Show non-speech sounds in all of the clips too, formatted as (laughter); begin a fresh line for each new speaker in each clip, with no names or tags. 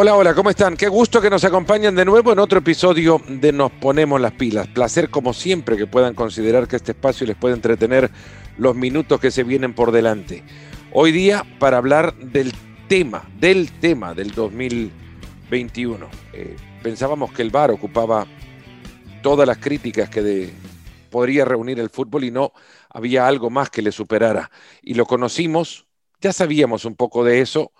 Hola, hola, ¿cómo están? Qué gusto que nos acompañen de nuevo en otro episodio de Nos Ponemos las Pilas. Placer como siempre que puedan considerar que este espacio les puede entretener los minutos que se vienen por delante. Hoy día para hablar del tema, del tema del 2021. Eh, pensábamos que el VAR ocupaba todas las críticas que podría reunir el fútbol y no había algo más que le superara. Y lo conocimos, ya sabíamos un poco de eso,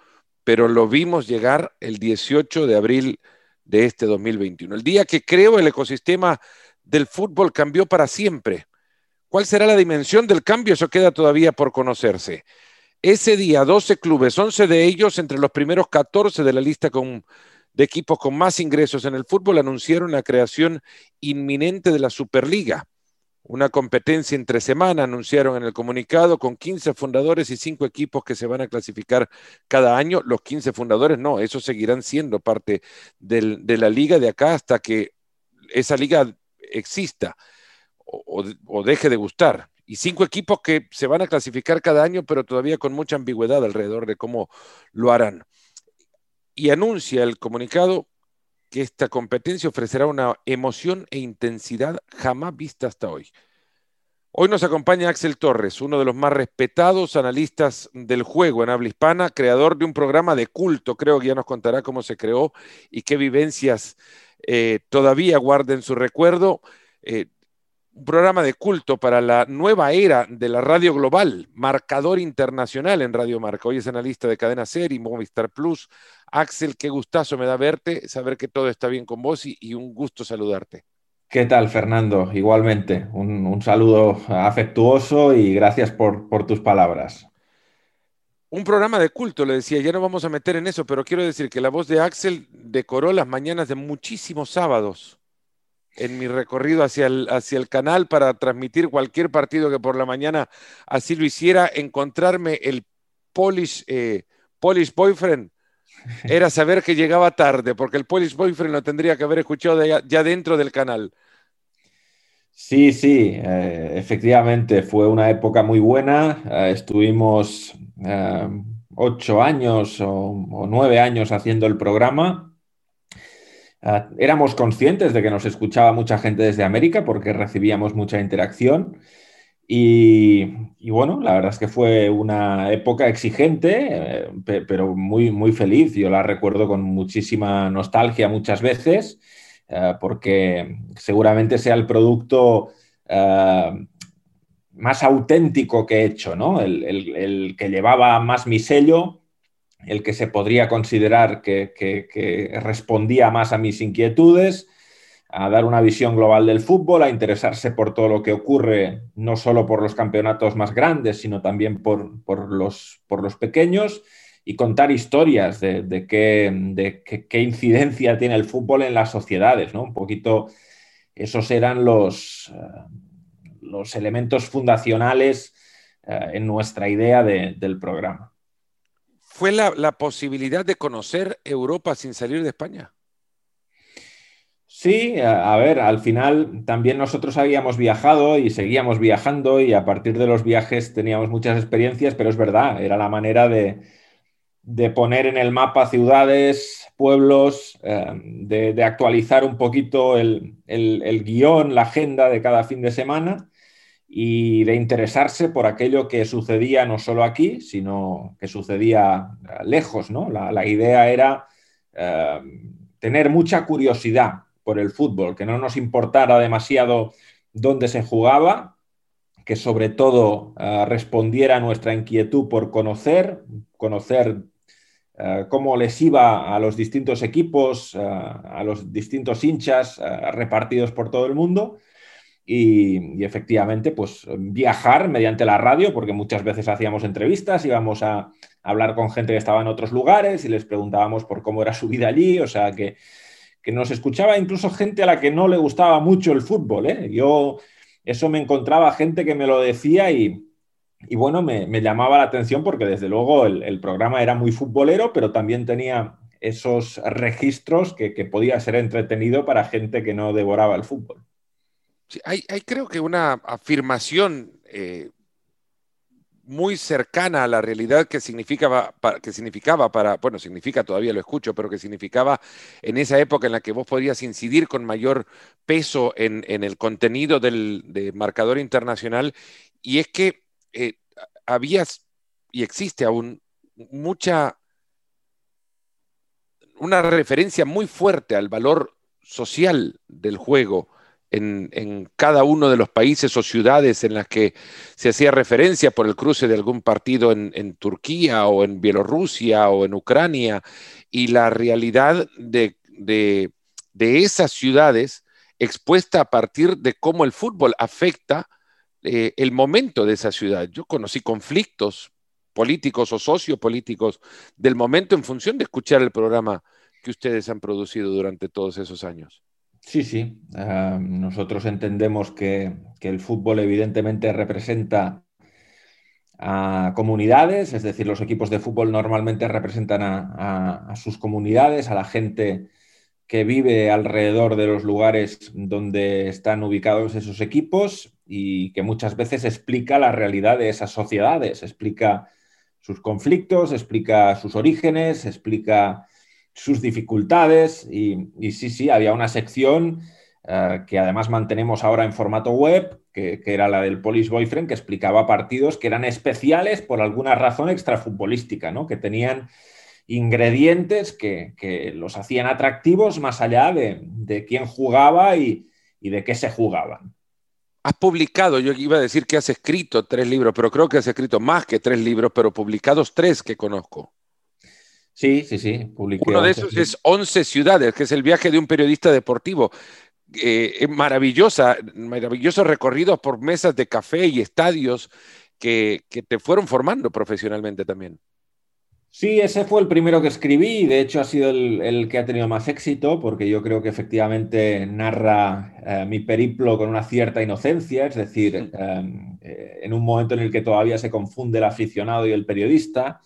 pero lo vimos llegar el 18 de abril de este 2021, el día que creo el ecosistema del fútbol cambió para siempre. ¿Cuál será la dimensión del cambio? Eso queda todavía por conocerse. Ese día, 12 clubes, 11 de ellos entre los primeros 14 de la lista de equipos con más ingresos en el fútbol, anunciaron la creación inminente de la Superliga una competencia entre semana, anunciaron en el comunicado, con 15 fundadores y 5 equipos que se van a clasificar cada año. Los 15 fundadores no, esos seguirán siendo parte de la liga de acá hasta que esa liga exista o, o deje de gustar. Y cinco equipos que se van a clasificar cada año, pero todavía con mucha ambigüedad alrededor de cómo lo harán. Y anuncia el comunicado que esta competencia ofrecerá una emoción e intensidad jamás vista hasta hoy. Hoy nos acompaña Axel Torres, uno de los más respetados analistas del juego en habla hispana, creador de un programa de culto, creo que ya nos contará cómo se creó y qué vivencias eh, todavía guarda en su recuerdo. Eh, un programa de culto para la nueva era de la radio global, marcador internacional en Radio Marca. Hoy es analista de Cadena Ser y Movistar Plus. Axel, qué gustazo me da verte, saber que todo está bien con vos y, un gusto saludarte.
¿Qué tal, Fernando? Igualmente, un, saludo afectuoso y gracias por, por tus palabras.
Un programa de culto, le decía, ya no vamos a meter en eso, pero quiero decir que la voz de Axel decoró las mañanas de muchísimos sábados en mi recorrido hacia el, hacia el canal para transmitir cualquier partido que por la mañana así lo hiciera, encontrarme el Polish, eh, Polish Boyfriend era saber que llegaba tarde, porque el Polish Boyfriend lo tendría que haber escuchado ya, dentro del canal.
Sí, sí, eh, efectivamente, fue una época muy buena. Eh, estuvimos ocho años o, nueve años haciendo el programa éramos conscientes de que nos escuchaba mucha gente desde América porque recibíamos mucha interacción. Y, bueno, la verdad es que fue una época exigente, eh, pero muy, muy feliz. Yo la recuerdo con muchísima nostalgia muchas veces, eh, porque seguramente sea el producto eh, más auténtico que he hecho, ¿no? el que llevaba más mi sello el que se podría considerar que, respondía más a mis inquietudes, a dar una visión global del fútbol, a interesarse por todo lo que ocurre, no solo por los campeonatos más grandes, sino también por, los, por los, pequeños, y contar historias de, qué, incidencia tiene el fútbol en las sociedades. ¿no? Un poquito, esos eran los, eh, los elementos fundacionales eh, en nuestra idea del programa
fue la, posibilidad de conocer Europa sin salir de España.
Sí, a, ver, al final también nosotros habíamos viajado y seguíamos viajando y a partir de los viajes teníamos muchas experiencias, pero es verdad, era la manera de, poner en el mapa ciudades, pueblos, eh, de, actualizar un poquito el, el, guion, la agenda de cada fin de semana y de interesarse por aquello que sucedía no solo aquí, sino que sucedía lejos. ¿no? La, idea era eh, tener mucha curiosidad por el fútbol, que no nos importara demasiado dónde se jugaba, que sobre todo eh, respondiera a nuestra inquietud por conocer, conocer eh, cómo les iba a los distintos equipos, a los distintos hinchas repartidos por todo el mundo. Y, efectivamente, pues viajar mediante la radio, porque muchas veces hacíamos entrevistas, íbamos a hablar con gente que estaba en otros lugares y les preguntábamos por cómo era su vida allí, o sea que, nos escuchaba incluso gente a la que no le gustaba mucho el fútbol. ¿eh? Yo eso me encontraba gente que me lo decía y, bueno, me, llamaba la atención porque desde luego el, programa era muy futbolero, pero también tenía esos registros que podía ser entretenido para gente que no devoraba el fútbol
hay, creo que una afirmación eh, muy cercana a la realidad que significaba, que significaba para, bueno, significa, todavía lo escucho, pero que significaba en esa época en la que vos podías incidir con mayor peso en, el contenido del marcador internacional, y es que eh, había y existe aún mucha, una referencia muy fuerte al valor social del juego en, cada uno de los países o ciudades en las que se hacía referencia por el cruce de algún partido en, Turquía o en Bielorrusia o en Ucrania, y la realidad de, esas ciudades expuesta a partir de cómo el fútbol afecta eh, el momento de esa ciudad. Yo conocí conflictos políticos o sociopolíticos del momento en función de escuchar el programa que ustedes han producido durante todos esos años.
Sí, sí. Ah, nosotros entendemos que, el fútbol evidentemente representa a comunidades, es decir, los equipos de fútbol normalmente representan a, sus comunidades, a la gente que vive alrededor de los lugares donde están ubicados esos equipos y que muchas veces explica la realidad de esas sociedades, explica sus conflictos, explica sus orígenes, explica sus dificultades y, sí, sí, había una sección eh, que además mantenemos ahora en formato web, que, era la del Police Boyfriend, que explicaba partidos que eran especiales por alguna razón extrafutbolística, ¿no? que tenían ingredientes que, los hacían atractivos más allá de, quién jugaba y, y de qué se jugaban.
Has publicado, yo iba a decir que has escrito tres libros, pero creo que has escrito más que tres libros, pero publicados tres que conozco.
Sí, sí, sí.
Uno de esos es 11 ciudades, que es el viaje de un periodista deportivo. Eh, maravillosa, maravillosos recorridos por mesas de café y estadios que, te fueron formando profesionalmente también.
Sí, ese fue el primero que escribí y de hecho ha sido el, que ha tenido más éxito porque yo creo que efectivamente narra eh, mi periplo con una cierta inocencia, es decir, eh, en un momento en el que todavía se confunde el aficionado y el periodista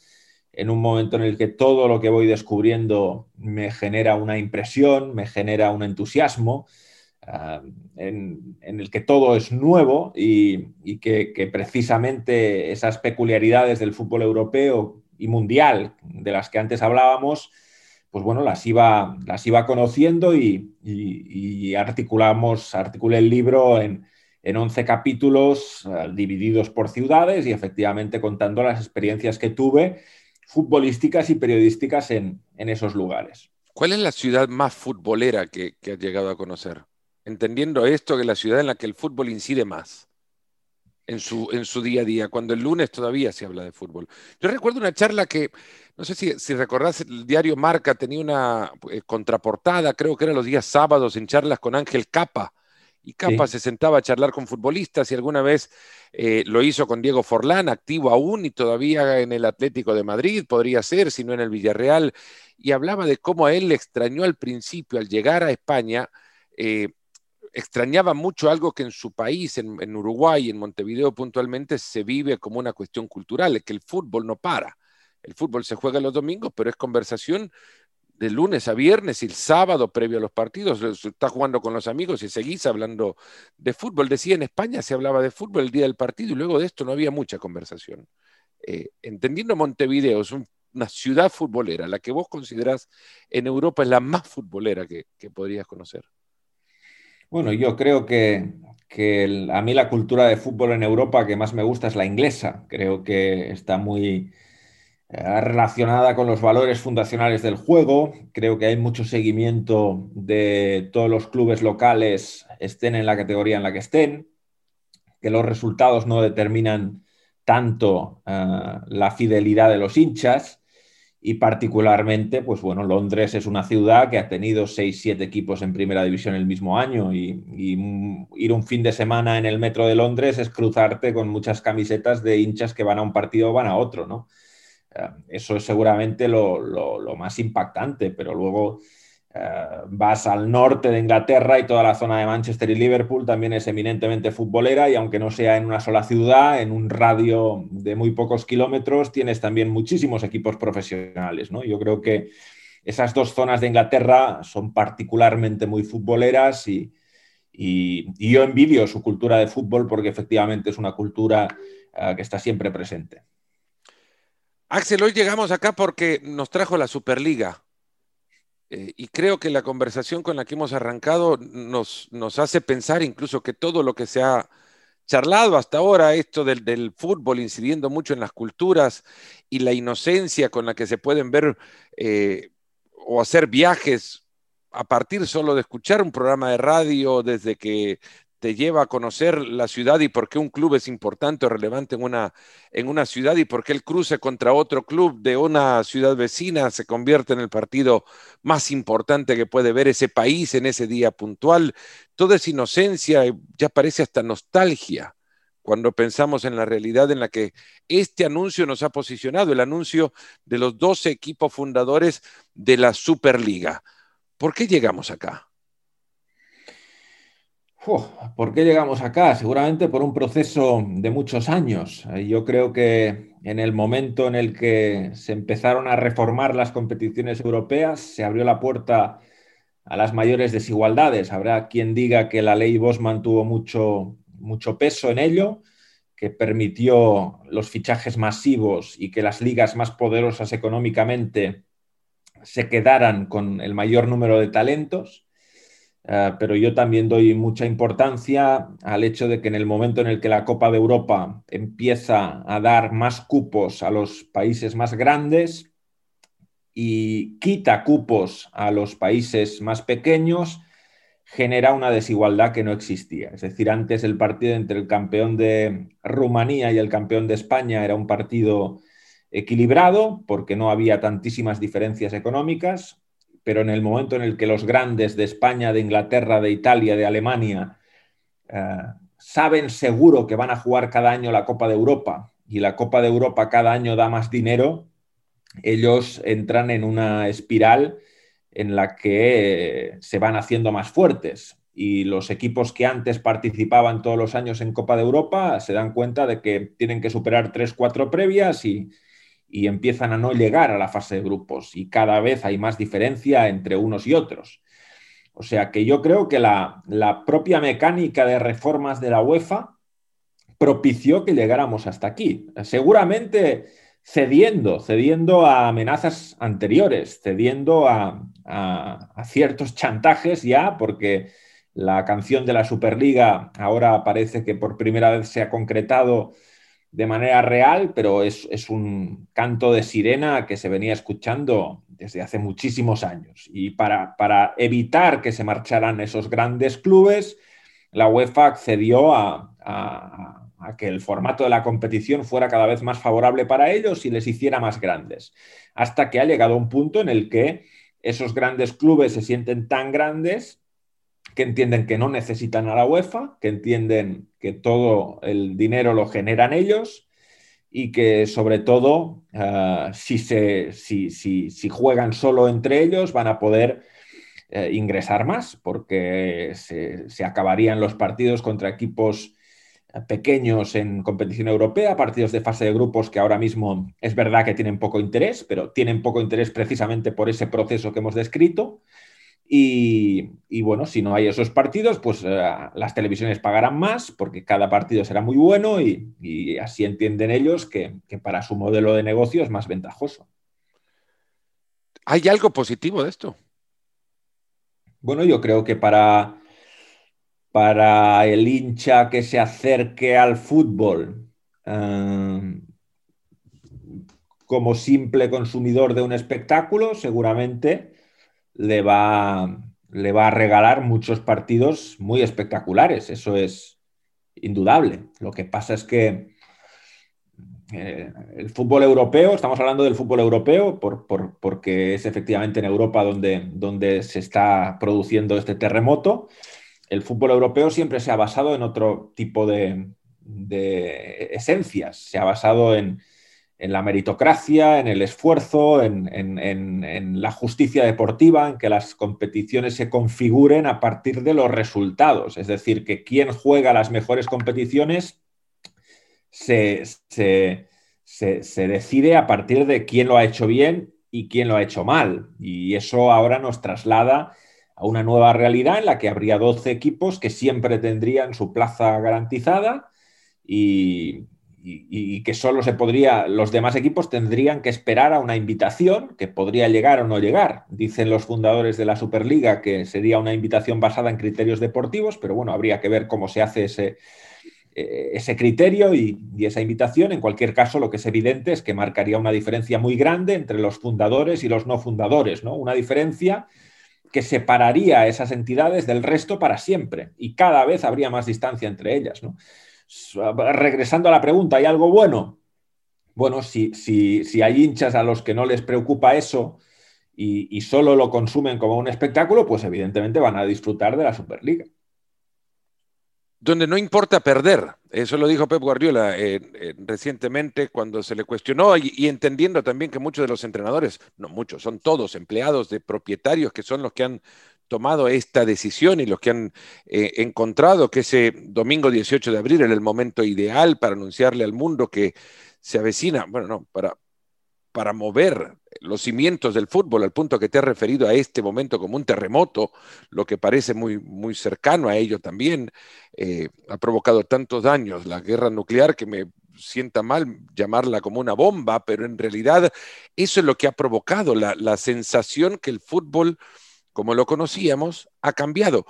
en un momento en el que todo lo que voy descubriendo me genera una impresión, me genera un entusiasmo, ah, en, el que todo es nuevo y, que, precisamente esas peculiaridades del fútbol europeo y mundial de las que antes hablábamos, pues bueno, las iba, las iba conociendo y, articulamos, articulé el libro en, en 11 capítulos ah, divididos por ciudades y efectivamente contando las experiencias que tuve futbolísticas y periodísticas en, esos lugares.
¿Cuál es la ciudad más futbolera que, has llegado a conocer? Entendiendo esto, que la ciudad en la que el fútbol incide más en su, en su día a día, cuando el lunes todavía se habla de fútbol. Yo recuerdo una charla que, no sé si, si recordás, el diario Marca tenía una eh, contraportada, creo que era los días sábados, en charlas con Ángel Capa, y Capa se sentaba a charlar con futbolistas y alguna vez eh, lo hizo con Diego Forlán, activo aún y todavía en el Atlético de Madrid, podría ser, si no en el Villarreal, y hablaba de cómo a él le extrañó al principio, al llegar a España, eh, extrañaba mucho algo que en su país, en, en Uruguay, en Montevideo puntualmente, se vive como una cuestión cultural, es que el fútbol no para. El fútbol se juega los domingos, pero es conversación de lunes a viernes y el sábado previo a los partidos, estás jugando con los amigos y seguís hablando de fútbol. Decía en España se hablaba de fútbol el día del partido y luego de esto no había mucha conversación. Eh, entendiendo Montevideo, es una ciudad futbolera, la que vos considerás en Europa es la más futbolera que, podrías conocer.
Bueno, yo creo que, que a mí la cultura de fútbol en Europa que más me gusta es la inglesa. Creo que está muy relacionada con los valores fundacionales del juego. Creo que hay mucho seguimiento de todos los clubes locales, estén en la categoría en la que estén, que los resultados no determinan tanto eh, la fidelidad de los hinchas y particularmente, pues bueno, Londres es una ciudad que ha tenido 6-7 equipos en primera división el mismo año y, y, ir un fin de semana en el metro de Londres es cruzarte con muchas camisetas de hinchas que van a un partido o van a otro, ¿no? Eh, eso es seguramente lo, más impactante, pero luego eh, vas al norte de Inglaterra y toda la zona de Manchester y Liverpool también es eminentemente futbolera y aunque no sea en una sola ciudad, en un radio de muy pocos kilómetros, tienes también muchísimos equipos profesionales. ¿no? Yo creo que esas dos zonas de Inglaterra son particularmente muy futboleras y, yo envidio su cultura de fútbol porque efectivamente es una cultura ah, que está siempre presente.
Axel, hoy llegamos acá porque nos trajo la Superliga. Eh, y creo que la conversación con la que hemos arrancado nos, hace pensar incluso que todo lo que se ha charlado hasta ahora, esto del, fútbol incidiendo mucho en las culturas y la inocencia con la que se pueden ver eh, o hacer viajes a partir solo de escuchar un programa de radio desde que te lleva a conocer la ciudad y por qué un club es importante o relevante en una, en una ciudad y por qué el cruce contra otro club de una ciudad vecina se convierte en el partido más importante que puede ver ese país en ese día puntual. Toda esa inocencia ya parece hasta nostalgia cuando pensamos en la realidad en la que este anuncio nos ha posicionado, el anuncio de los 12 equipos fundadores de la Superliga. ¿Por qué llegamos acá?
¿Por qué llegamos acá? Seguramente por un proceso de muchos años. Eh, yo creo que en el momento en el que se empezaron a reformar las competiciones europeas, se abrió la puerta a las mayores desigualdades. Habrá quien diga que la ley Bosman tuvo mucho, mucho peso en ello, que permitió los fichajes masivos y que las ligas más poderosas económicamente se quedaran con el mayor número de talentos. Eh, pero yo también doy mucha importancia al hecho de que en el momento en el que la Copa de Europa empieza a dar más cupos a los países más grandes y quita cupos a los países más pequeños, genera una desigualdad que no existía. Es decir, antes el partido entre el campeón de Rumanía y el campeón de España era un partido equilibrado porque no había tantísimas diferencias económicas pero en el momento en el que los grandes de España, de Inglaterra, de Italia, de Alemania, eh, saben seguro que van a jugar cada año la Copa de Europa y la Copa de Europa cada año da más dinero, ellos entran en una espiral en la que se van haciendo más fuertes. Y los equipos que antes participaban todos los años en Copa de Europa se dan cuenta de que tienen que superar tres, cuatro previas y, y empiezan a no llegar a la fase de grupos y cada vez hay más diferencia entre unos y otros. O sea que yo creo que la, propia mecánica de reformas de la UEFA propició que llegáramos hasta aquí. Seguramente cediendo, cediendo a amenazas anteriores, cediendo a, a, ciertos chantajes ya, porque la canción de la Superliga ahora parece que por primera vez se ha concretado de manera real, pero es, un canto de sirena que se venía escuchando desde hace muchísimos años. Y para, para evitar que se marcharan esos grandes clubes, la UEFA accedió a, a, que el formato de la competición fuera cada vez más favorable para ellos y les hiciera más grandes. Hasta que ha llegado un punto en el que esos grandes clubes se sienten tan grandes que entienden que no necesitan a la UEFA, que entienden que todo el dinero lo generan ellos y que sobre todo ah, si, juegan solo entre ellos van a poder eh, ingresar más porque se, se, acabarían los partidos contra equipos eh, pequeños en competición europea, partidos de fase de grupos que ahora mismo es verdad que tienen poco interés, pero tienen poco interés precisamente por ese proceso que hemos descrito. Y, bueno, si no hay esos partidos, pues eh, las televisiones pagarán más porque cada partido será muy bueno y, así entienden ellos que, para su modelo de negocio es más ventajoso.
¿Hay algo positivo de esto?
Bueno, yo creo que para, para el hincha que se acerque al fútbol eh, como simple consumidor de un espectáculo, seguramente le va, le va a regalar muchos partidos muy espectaculares, eso es indudable. Lo que pasa es que eh, el fútbol europeo, estamos hablando del fútbol europeo porque es efectivamente en Europa donde, donde se está produciendo este terremoto. El fútbol europeo siempre se ha basado en otro tipo de, de esencias, se ha basado en, en la meritocracia, en el esfuerzo, en, la justicia deportiva, en que las competiciones se configuren a partir de los resultados. Es decir, que quien juega las mejores competiciones se, decide a partir de quién lo ha hecho bien y quién lo ha hecho mal. Y eso ahora nos traslada a una nueva realidad en la que habría 12 equipos que siempre tendrían su plaza garantizada y, y, que solo se podría, los demás equipos tendrían que esperar a una invitación que podría llegar o no llegar. Dicen los fundadores de la Superliga que sería una invitación basada en criterios deportivos, pero bueno, habría que ver cómo se hace ese, eh, ese criterio y, esa invitación. En cualquier caso, lo que es evidente es que marcaría una diferencia muy grande entre los fundadores y los no fundadores, ¿no? Una diferencia que separaría a esas entidades del resto para siempre y cada vez habría más distancia entre ellas, ¿no? Regresando a la pregunta, ¿hay algo bueno? Bueno, si, si, hay hinchas a los que no les preocupa eso y, solo lo consumen como un espectáculo, pues evidentemente van a disfrutar de la Superliga.
Donde no importa perder, eso lo dijo Pep Guardiola eh, eh, recientemente cuando se le cuestionó y, y, entendiendo también que muchos de los entrenadores, no muchos, son todos empleados de propietarios que son los que han tomado esta decisión y los que han eh, encontrado que ese domingo 18 de abril era el momento ideal para anunciarle al mundo que se avecina, bueno, no, para, para mover los cimientos del fútbol al punto que te has referido a este momento como un terremoto, lo que parece muy, muy cercano a ello también, eh, ha provocado tantos daños. La guerra nuclear que me sienta mal llamarla como una bomba, pero en realidad eso es lo que ha provocado la, la sensación que el fútbol como lo conocíamos, ha cambiado.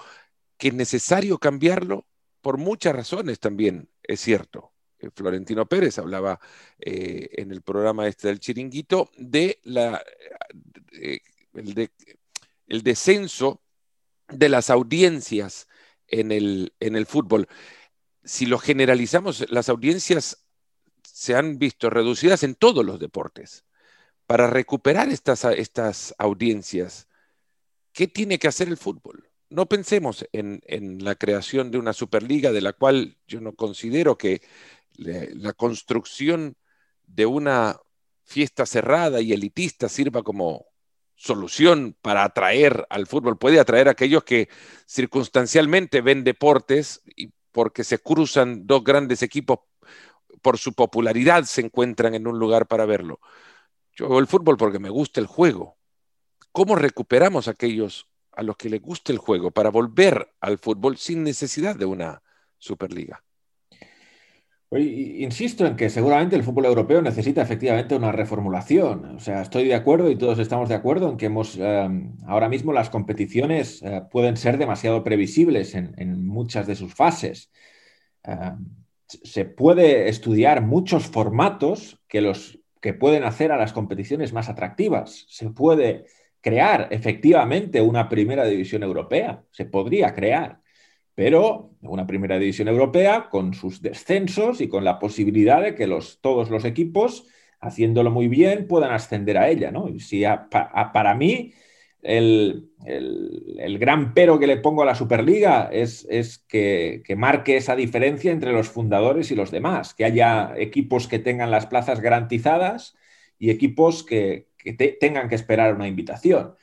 Que es necesario cambiarlo por muchas razones también, es cierto. Eh, Florentino Pérez hablaba eh, en el programa este del chiringuito de la, eh, el, descenso de las audiencias en el, en el fútbol. Si lo generalizamos, las audiencias se han visto reducidas en todos los deportes. Para recuperar estas, estas audiencias, ¿Qué tiene que hacer el fútbol? No pensemos en, la creación de una Superliga de la cual yo no considero que la construcción de una fiesta cerrada y elitista sirva como solución para atraer al fútbol. Puede atraer a aquellos que circunstancialmente ven deportes y porque se cruzan dos grandes equipos por su popularidad se encuentran en un lugar para verlo. Yo veo el fútbol porque me gusta el juego, ¿Cómo recuperamos a aquellos a los que les guste el juego para volver al fútbol sin necesidad de una Superliga?
Insisto en que seguramente el fútbol europeo necesita efectivamente una reformulación. O sea, estoy de acuerdo y todos estamos de acuerdo en que hemos, em, ahora mismo las competiciones eh, pueden ser demasiado previsibles en, muchas de sus fases. Em, se puede estudiar muchos formatos que, los, que pueden hacer a las competiciones más atractivas. Se puede crear efectivamente una primera división europea, se podría crear, pero una primera división europea con sus descensos y con la posibilidad de que los, todos los equipos, haciéndolo muy bien, puedan ascender a ella. ¿no? Si para mí, el, gran pero que le pongo a la Superliga es, es que, que, marque esa diferencia entre los fundadores y los demás, que haya equipos que tengan las plazas garantizadas y equipos que, que tengan que esperar una invitación.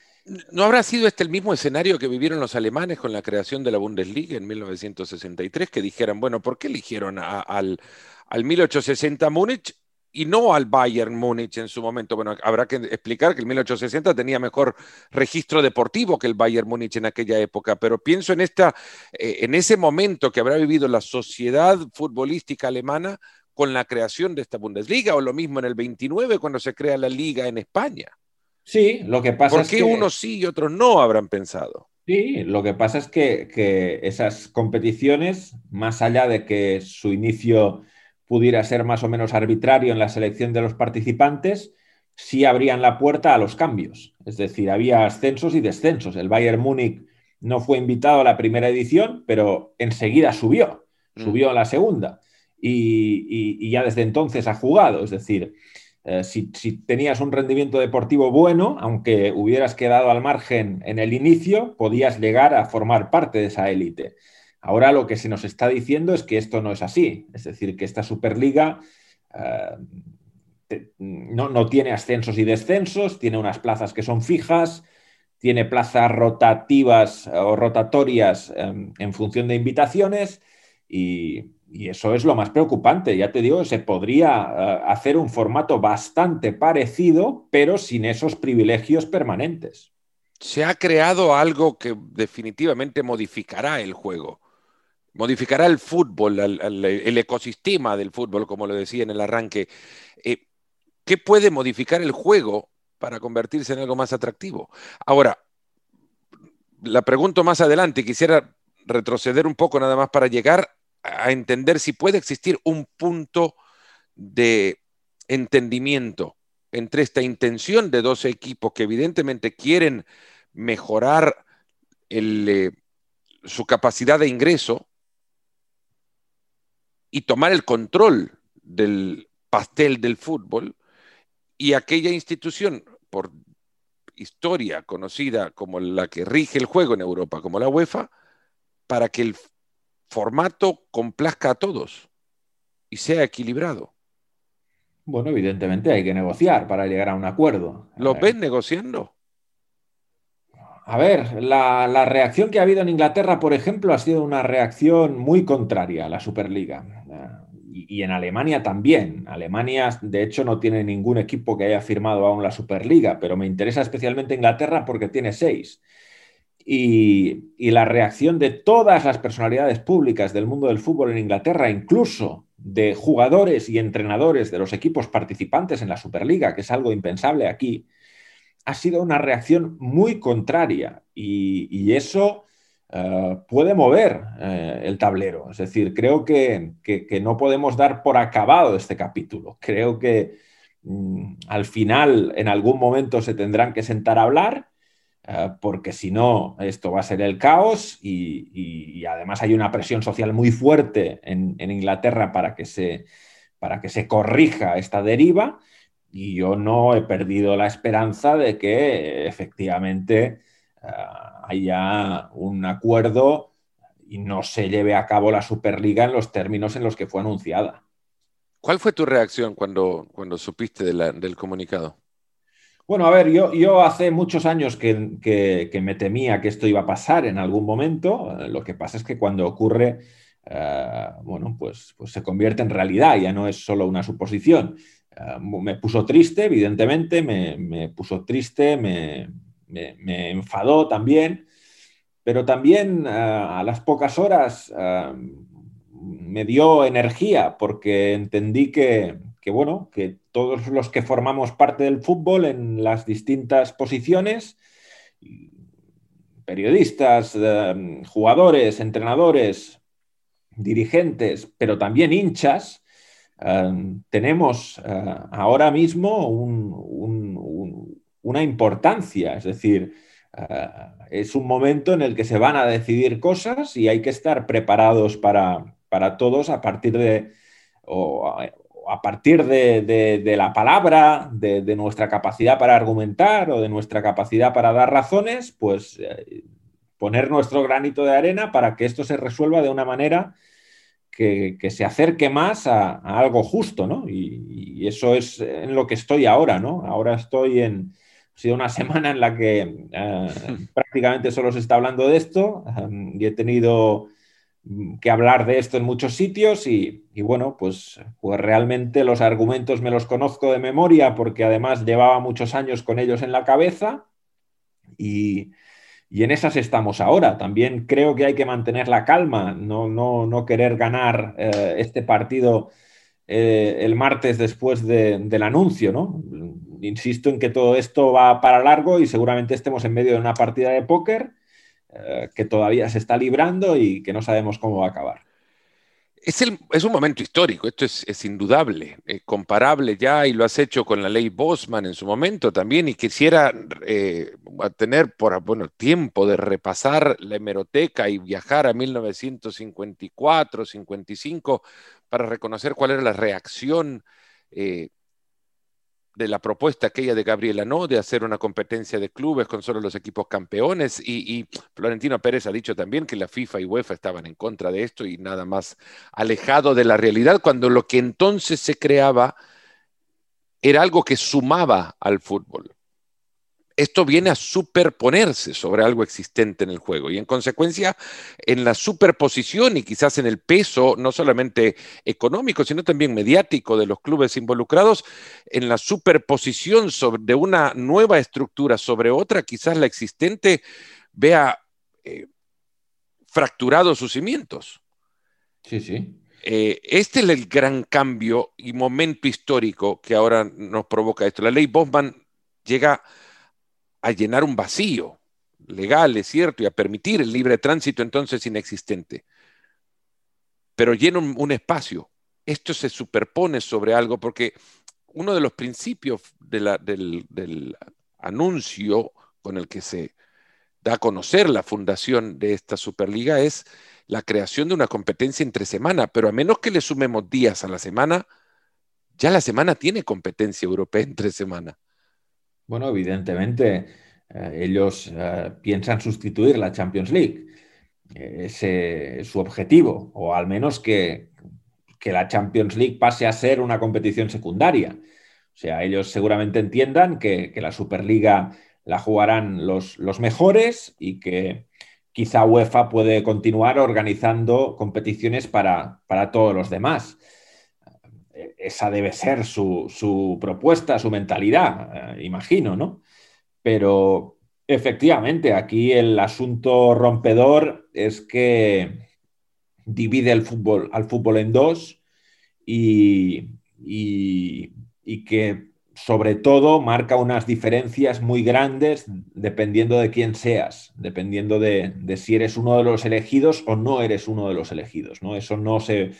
¿No habrá sido este el mismo escenario que vivieron los alemanes con la creación de la Bundesliga en 1963? Que dijeran, bueno, ¿por qué eligieron al, al 1860 Múnich y no al Bayern Múnich en su momento? Bueno, habrá que explicar que el 1860 tenía mejor registro deportivo que el Bayern Múnich en aquella época, pero pienso en, esta, eh, en ese momento que habrá vivido la sociedad futbolística alemana con la creación de esta Bundesliga, o lo mismo en el 29 cuando se crea la liga en España.
Sí, lo que pasa
es que... unos sí y otros no habrán pensado?
Sí, lo que pasa es que, esas competiciones, más allá de que su inicio pudiera ser más o menos arbitrario en la selección de los participantes, sí abrían la puerta a los cambios. Es decir, había ascensos y descensos. El Bayern Múnich no fue invitado a la primera edición, pero enseguida subió, mm. subió a la segunda y, ya desde entonces ha jugado. Es decir, eh, si, tenías un rendimiento deportivo bueno, aunque hubieras quedado al margen en el inicio, podías llegar a formar parte de esa élite. Ahora lo que se nos está diciendo es que esto no es así. Es decir, que esta Superliga eh, no, no, tiene ascensos y descensos, tiene unas plazas que son fijas, tiene plazas rotativas o rotatorias em, en función de invitaciones y, y eso es lo más preocupante. Ya te digo, se podría eh, hacer un formato bastante parecido, pero sin esos privilegios permanentes.
se ha creado algo que definitivamente modificará el juego, modificará el fútbol, el, ecosistema del fútbol, como lo decía en el arranque. Eh, ¿Qué puede modificar el juego para convertirse en algo más atractivo? Ahora, la pregunto más adelante, quisiera retroceder un poco nada más para llegar a entender si puede existir un punto de entendimiento entre esta intención de dos equipos que evidentemente quieren mejorar eh, su capacidad de ingreso y tomar el control del pastel del fútbol y aquella institución por historia conocida como la que rige el juego en Europa, como la UEFA, para que el formato complazca a todos y sea equilibrado.
Bueno, evidentemente hay que negociar para llegar a un acuerdo.
¿Lo ves negociando?
A ver, la, reacción que ha habido en Inglaterra, por ejemplo, ha sido una reacción muy contraria a la Superliga. Y, y, en Alemania también. Alemania, de hecho, no tiene ningún equipo que haya firmado aún la Superliga, pero me interesa especialmente Inglaterra porque tiene seis. Y, la reacción de todas las personalidades públicas del mundo del fútbol en Inglaterra, incluso de jugadores y entrenadores de los equipos participantes en la Superliga, que es algo impensable aquí, ha sido una reacción muy contraria y, eso eh, puede mover eh, el tablero. Es decir, creo que, no podemos dar por acabado este capítulo. Creo que mm, al final, en algún momento, se tendrán que sentar a hablar porque si no, esto va a ser el caos y, además hay una presión social muy fuerte en, Inglaterra para que, se, para que se corrija esta deriva y yo no he perdido la esperanza de que efectivamente eh, haya un acuerdo y no se lleve a cabo la Superliga en los términos en los que fue anunciada.
¿Cuál fue tu reacción cuando, cuando supiste del comunicado?
Bueno, a ver, yo, yo hace muchos años que, me temía que esto iba a pasar en algún momento. Lo que pasa es que cuando ocurre, eh, bueno, pues, pues se convierte en realidad, ya no es solo una suposición. Eh, me puso triste, evidentemente, me, puso triste, me, enfadó también, pero también eh, a las pocas horas me dio energía porque entendí que, que, bueno, que todos los que formamos parte del fútbol en las distintas posiciones, periodistas, eh, jugadores, entrenadores, dirigentes, pero también hinchas, eh, tenemos eh, ahora mismo una importancia, es decir, es un momento en el que se van a decidir cosas y hay que estar preparados para, para todos a partir de, a partir de, la palabra, de, nuestra capacidad para argumentar o de nuestra capacidad para dar razones, pues eh, poner nuestro granito de arena para que esto se resuelva de una manera que, se acerque más a, algo justo, ¿no? Y, eso es en lo que estoy ahora, ¿no? Ahora estoy en... Ha sido una (laughs) semana en la que eh, prácticamente solo se está hablando de esto eh, y he tenido que hablar de esto en muchos sitios y, bueno, pues, pues realmente los argumentos me los conozco de memoria porque además llevaba muchos años con ellos en la cabeza y, en esas estamos ahora. También creo que hay que mantener la calma, no, no, querer ganar eh, este partido eh, el martes después del anuncio, ¿no? Insisto en que todo esto va para largo y seguramente estemos en medio de una partida de póker eh, que todavía se está librando y que no sabemos cómo va a acabar.
Es, un momento histórico, esto es, indudable, comparable ya, y lo has hecho con la ley Bosman en su momento también, y quisiera eh, tener por bueno, tiempo de repasar la hemeroteca y viajar a 1954, 55, para reconocer cuál era la reacción eh, de la propuesta aquella de Gabriela No, de hacer una competencia de clubes con solo los equipos campeones. Y, Florentino Pérez ha dicho también que la FIFA y UEFA estaban en contra de esto y nada más alejado de la realidad, cuando lo que entonces se creaba era algo que sumaba al fútbol. Esto viene a superponerse sobre algo existente en el juego y en consecuencia en la superposición y quizás en el peso, no solamente económico, sino también mediático de los clubes involucrados, en la superposición sobre, de una nueva estructura sobre otra, quizás la existente vea eh, fracturados sus cimientos.
Sí, sí.
Eh, este es el gran cambio y momento histórico que ahora nos provoca esto. La ley Bosman llega a llenar un vacío legal, es cierto, y a permitir el libre tránsito entonces inexistente. Pero llena un, espacio. Esto se superpone sobre algo porque uno de los principios del, del anuncio con el que se da a conocer la fundación de esta Superliga es la creación de una competencia entre semana, pero a menos que le sumemos días a la semana, ya la semana tiene competencia europea entre semana.
Bueno, evidentemente eh, ellos eh, piensan sustituir la Champions League. Ese es su objetivo, o al menos que, la Champions League pase a ser una competición secundaria. O sea, ellos seguramente entiendan que, la Superliga la jugarán los, los, mejores y que quizá UEFA puede continuar organizando competiciones para, para todos los demás esa debe ser su, propuesta, su mentalidad, eh, imagino, ¿no? Pero efectivamente, aquí el asunto rompedor es que divide el fútbol, al fútbol en dos y, que sobre todo marca unas diferencias muy grandes dependiendo de quién seas, dependiendo de, de, si eres uno de los elegidos o no eres uno de los elegidos. ¿no? Eso no se,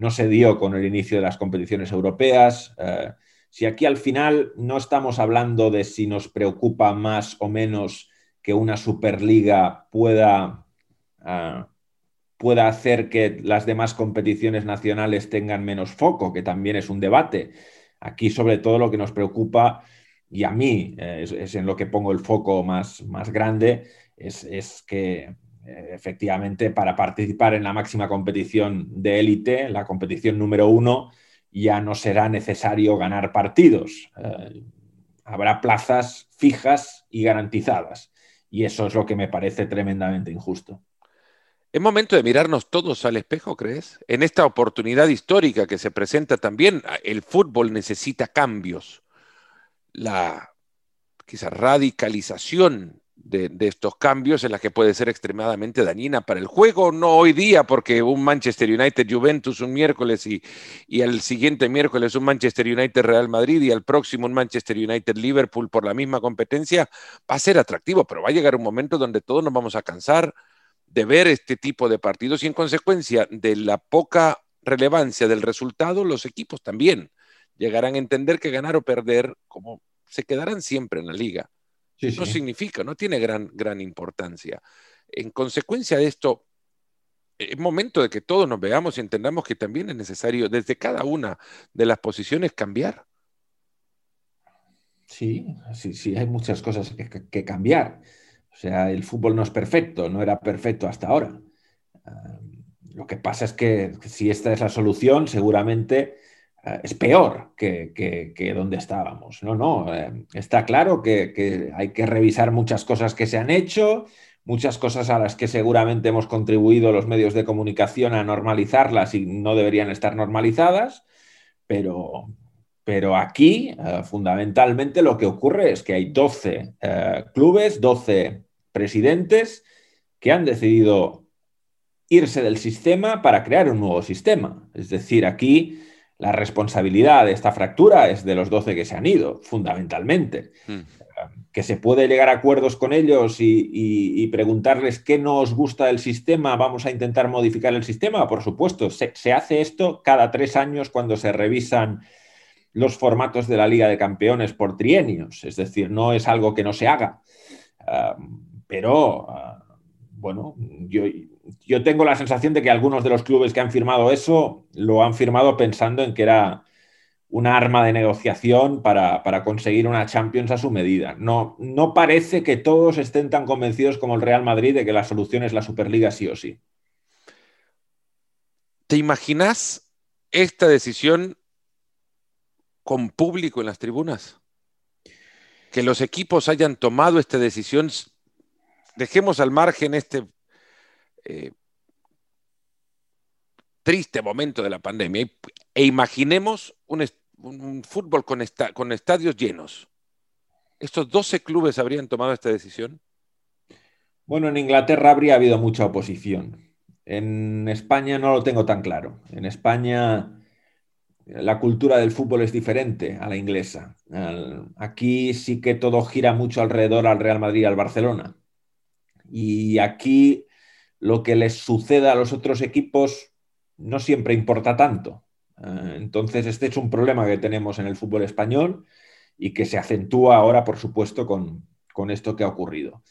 no se dio con el inicio de las competiciones europeas. Eh, si aquí al final no estamos hablando de si nos preocupa más o menos que una Superliga pueda, eh, pueda hacer que las demás competiciones nacionales tengan menos foco, que también es un debate. Aquí sobre todo lo que nos preocupa, y a mí eh, es, en lo que pongo el foco más, más grande, es que eh, efectivamente, para participar en la máxima competición de élite, la competición número uno, ya no será necesario ganar partidos. Eh, habrá plazas fijas y garantizadas. Y eso es lo que me parece tremendamente injusto.
Es momento de mirarnos todos al espejo, ¿crees? En esta oportunidad histórica que se presenta también, el fútbol necesita cambios. La quizá radicalización de, estos cambios en las que puede ser extremadamente dañina para el juego, no hoy día, porque un Manchester United Juventus un miércoles y, y al siguiente miércoles un Manchester United Real Madrid y al próximo un Manchester United Liverpool por la misma competencia, va a ser atractivo, pero va a llegar un momento donde todos nos vamos a cansar de ver este tipo de partidos y en consecuencia de la poca relevancia del resultado, los equipos también llegarán a entender que ganar o perder, como se quedarán siempre en la liga no significa, no tiene gran, gran importancia. En consecuencia de esto, es momento de que todos nos veamos y entendamos que también es necesario desde cada una de las posiciones cambiar.
Sí, sí, sí, hay muchas cosas que, cambiar. O sea, el fútbol no es perfecto, no era perfecto hasta ahora. Ah, lo que pasa es que si esta es la solución, seguramente es peor que, donde estábamos. No, no, eh, está claro que, hay que revisar muchas cosas que se han hecho, muchas cosas a las que seguramente hemos contribuido los medios de comunicación a normalizarlas y no deberían estar normalizadas, pero, pero aquí eh, fundamentalmente lo que ocurre es que hay 12 clubes, 12 presidentes que han decidido irse del sistema para crear un nuevo sistema. Es decir, aquí la responsabilidad de esta fractura es de los 12 que se han ido, fundamentalmente. Hmm. Que se puede llegar a acuerdos con ellos y, preguntarles qué nos gusta del sistema, vamos a intentar modificar el sistema, por supuesto. Se, hace esto cada tres años cuando se revisan los formatos de la Liga de Campeones por trienios, es decir, no es algo que no se haga. Ah, pero, ah, bueno, yo, yo tengo la sensación de que algunos de los clubes que han firmado eso lo han firmado pensando en que era una arma de negociación para, conseguir una Champions a su medida. No, no parece que todos estén tan convencidos como el Real Madrid de que la solución es la Superliga sí o sí.
¿Te imaginas esta decisión con público en las tribunas? que los equipos hayan tomado esta decisión, dejemos al margen este eh, triste momento de la pandemia e imaginemos un, fútbol con, con estadios llenos. ¿Estos 12 clubes habrían tomado esta decisión?
Bueno, en Inglaterra habría habido mucha oposición. En España no lo tengo tan claro. En España la cultura del fútbol es diferente a la inglesa. Aquí sí que todo gira mucho alrededor al Real Madrid y al Barcelona. Y aquí lo que les suceda a los otros equipos no siempre importa tanto. Eh, entonces, este es un problema que tenemos en el fútbol español y que se acentúa ahora, por supuesto, con, esto que ha ocurrido.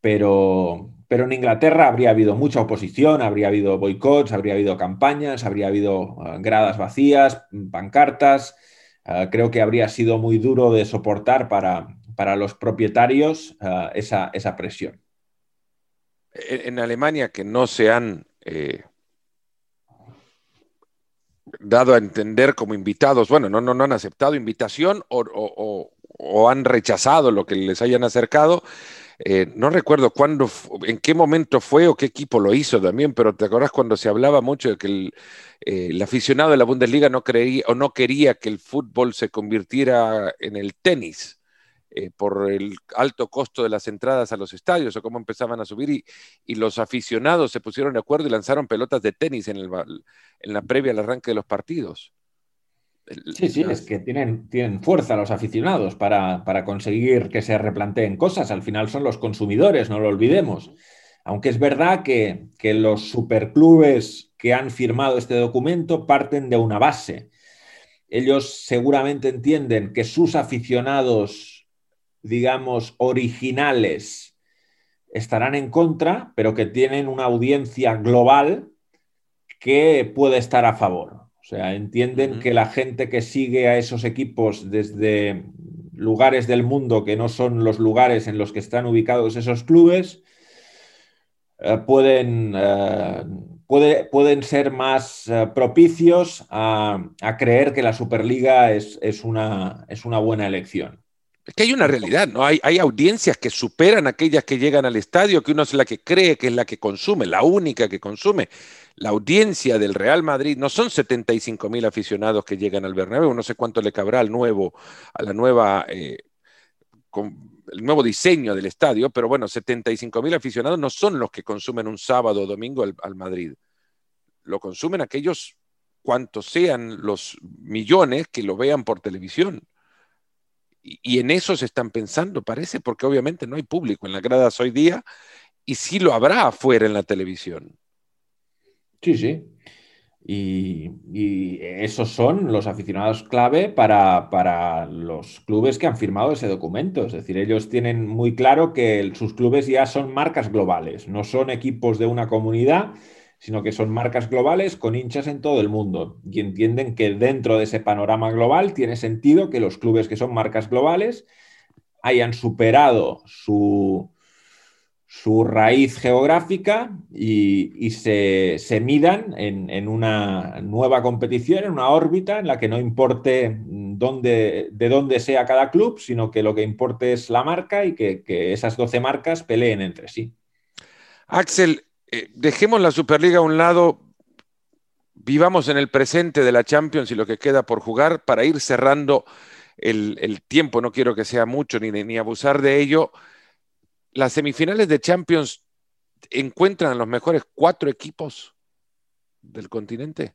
Pero, pero, en Inglaterra habría habido mucha oposición, habría habido boicots, habría habido campañas, habría habido eh, gradas vacías, pancartas. Eh, creo que habría sido muy duro de soportar para, para los propietarios esa, esa, presión.
En, Alemania, que no se han dado a entender como invitados, bueno, no, no, no han aceptado invitación o, han rechazado lo que les hayan acercado. Eh, no recuerdo cuándo, en qué momento fue o qué equipo lo hizo también, pero te acordás cuando se hablaba mucho de que el, eh, el aficionado de la Bundesliga no creía o no quería que el fútbol se convirtiera en el tenis. Eh, por el alto costo de las entradas a los estadios o cómo empezaban a subir y, los aficionados se pusieron de acuerdo y lanzaron pelotas de tenis en, la previa al arranque de los partidos.
Sí, sí, es que tienen, tienen fuerza los aficionados para, conseguir que se replanteen cosas. Al final son los consumidores, no lo olvidemos. Aunque es verdad que, que los superclubes que han firmado este documento parten de una base. Ellos seguramente entienden que sus aficionados digamos, originales estarán en contra, pero que tienen una audiencia global que puede estar a favor. O sea, entienden que la gente que sigue a esos equipos desde lugares del mundo que no son los lugares en los que están ubicados esos clubes, eh, pueden, eh, pueden ser más eh, propicios a, creer que la Superliga es, una, es una buena elección.
Es que hay una realidad, ¿no? Hay, hay audiencias que superan aquellas que llegan al estadio, que uno es la que cree que es la que consume, la única que consume. La audiencia del Real Madrid no son 75 mil aficionados que llegan al Bernabéu, no sé cuánto le cabrá al nuevo, a la nueva, eh, el nuevo diseño del estadio, pero bueno, 75 mil aficionados no son los que consumen un sábado o domingo al, al Madrid. Lo consumen aquellos cuantos sean los millones que lo vean por televisión y, en eso se están pensando, parece, porque obviamente no hay público en las gradas hoy día y sí lo habrá afuera en la televisión.
Sí, sí. Y, esos son los aficionados clave para, para, los clubes que han firmado ese documento. Es decir, ellos tienen muy claro que sus clubes ya son marcas globales, no son equipos de una comunidad, sino que son marcas globales con hinchas en todo el mundo y entienden que dentro de ese panorama global tiene sentido que los clubes que son marcas globales hayan superado su, su raíz geográfica y, se, midan en, una nueva competición, en una órbita en la que no importe de dónde sea cada club, sino que lo que importe es la marca y que, que esas 12 marcas peleen entre sí.
Axel, eh, dejemos la Superliga a un lado, vivamos en el presente de la Champions y lo que queda por jugar para ir cerrando el, tiempo. No quiero que sea mucho ni, ni abusar de ello. Las semifinales de Champions encuentran a los mejores cuatro equipos del continente.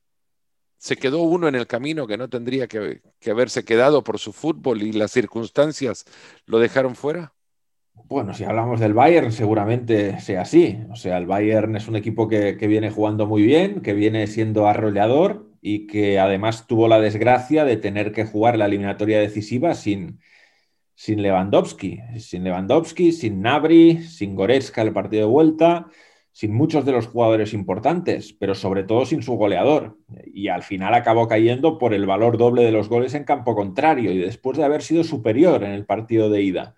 Se quedó uno en el camino que no tendría que haberse quedado por su fútbol y las circunstancias lo dejaron fuera.
Bueno, si hablamos del Bayern, seguramente sea así. O sea, el Bayern es un equipo que, viene jugando muy bien, que viene siendo arrollador y que además tuvo la desgracia de tener que jugar la eliminatoria decisiva sin, sin Lewandowski. Sin Lewandowski, sin Nabri, sin Goretzka el partido de vuelta, sin muchos de los jugadores importantes, pero sobre todo sin su goleador. Y al final acabó cayendo por el valor doble de los goles en campo contrario y después de haber sido superior en el partido de ida.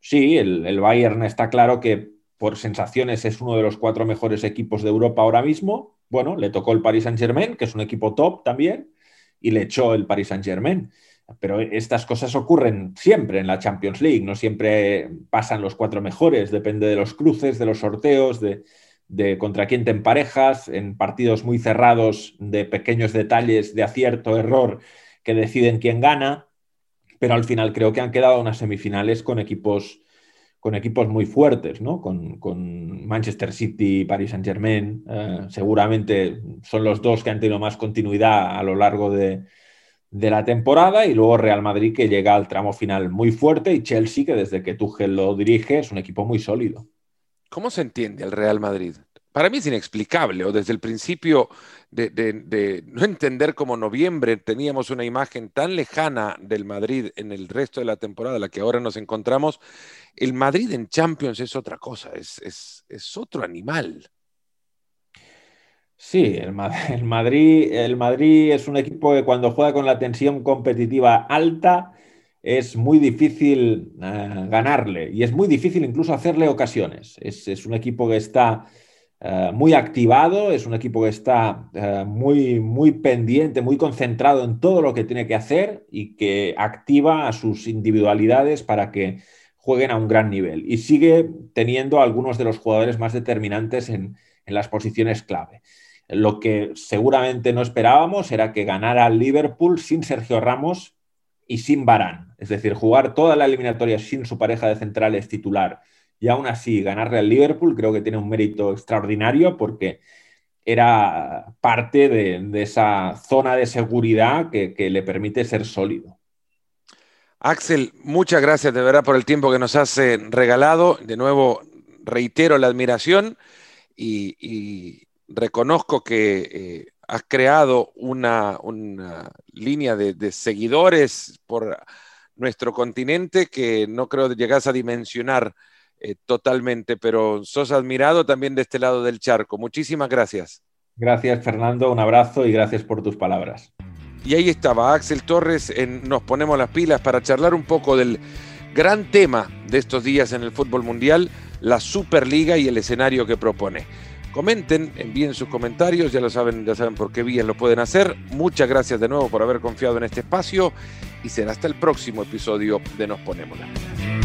Sí, el, Bayern está claro que por sensaciones es uno de los cuatro mejores equipos de Europa ahora mismo. Bueno, le tocó el Paris Saint-Germain, que es un equipo top también, y le echó el Paris Saint-Germain. pero estas cosas ocurren siempre en la Champions League, no siempre pasan los cuatro mejores, depende de los cruces, de los sorteos, de, de contra quién te emparejas, en partidos muy cerrados, de pequeños detalles de acierto, error, que deciden quién gana, pero al final creo que han quedado unas semifinales con equipos con equipos muy fuertes, ¿no? Con, Manchester City Paris Saint Germain. Eh, seguramente son los dos que han tenido más continuidad a lo largo de, la temporada y luego Real Madrid que llega al tramo final muy fuerte y Chelsea que desde que Tuchel lo dirige es un equipo muy sólido.
¿Cómo se entiende el Real Madrid? Para mí es inexplicable, o desde el principio de, no entender cómo noviembre teníamos una imagen tan lejana del Madrid en el resto de la temporada, la que ahora nos encontramos, el Madrid en Champions es otra cosa, es, otro animal.
Sí, (laughs) el, Madrid, el Madrid es un equipo que cuando juega con la tensión competitiva alta es muy difícil eh, ganarle y es muy difícil incluso hacerle ocasiones. Es, es un equipo que está eh, muy activado, es un equipo que está eh, muy, muy pendiente, muy concentrado en todo lo que tiene que hacer y que activa a sus individualidades para que jueguen a un gran nivel. Y sigue teniendo algunos de los jugadores más determinantes en, en las posiciones clave. Lo que seguramente no esperábamos era que ganara Liverpool sin Sergio Ramos y sin Barán. Es decir, jugar toda la eliminatoria sin su pareja de centrales titular y aún así ganarle al Liverpool creo que tiene un mérito extraordinario porque era parte de, esa zona de seguridad que, le permite ser sólido.
Axel, muchas gracias de verdad por el tiempo que nos has regalado. De nuevo, reitero la admiración y, reconozco que eh, has creado una, línea de, de, seguidores por nuestro continente que no creo que llegas a dimensionar eh, totalmente, pero sos admirado también de este lado del charco. Muchísimas gracias.
Gracias, Fernando. Un abrazo y gracias por tus palabras.
Y ahí estaba Axel Torres en Nos Ponemos las Pilas para charlar un poco del gran tema de estos días en el fútbol mundial, la Superliga y el escenario que propone. Comenten, envíen sus comentarios, ya lo saben, ya saben por qué vías lo pueden hacer. Muchas gracias de nuevo por haber confiado en este espacio y será hasta el próximo episodio de Nos Ponemos las Pilas.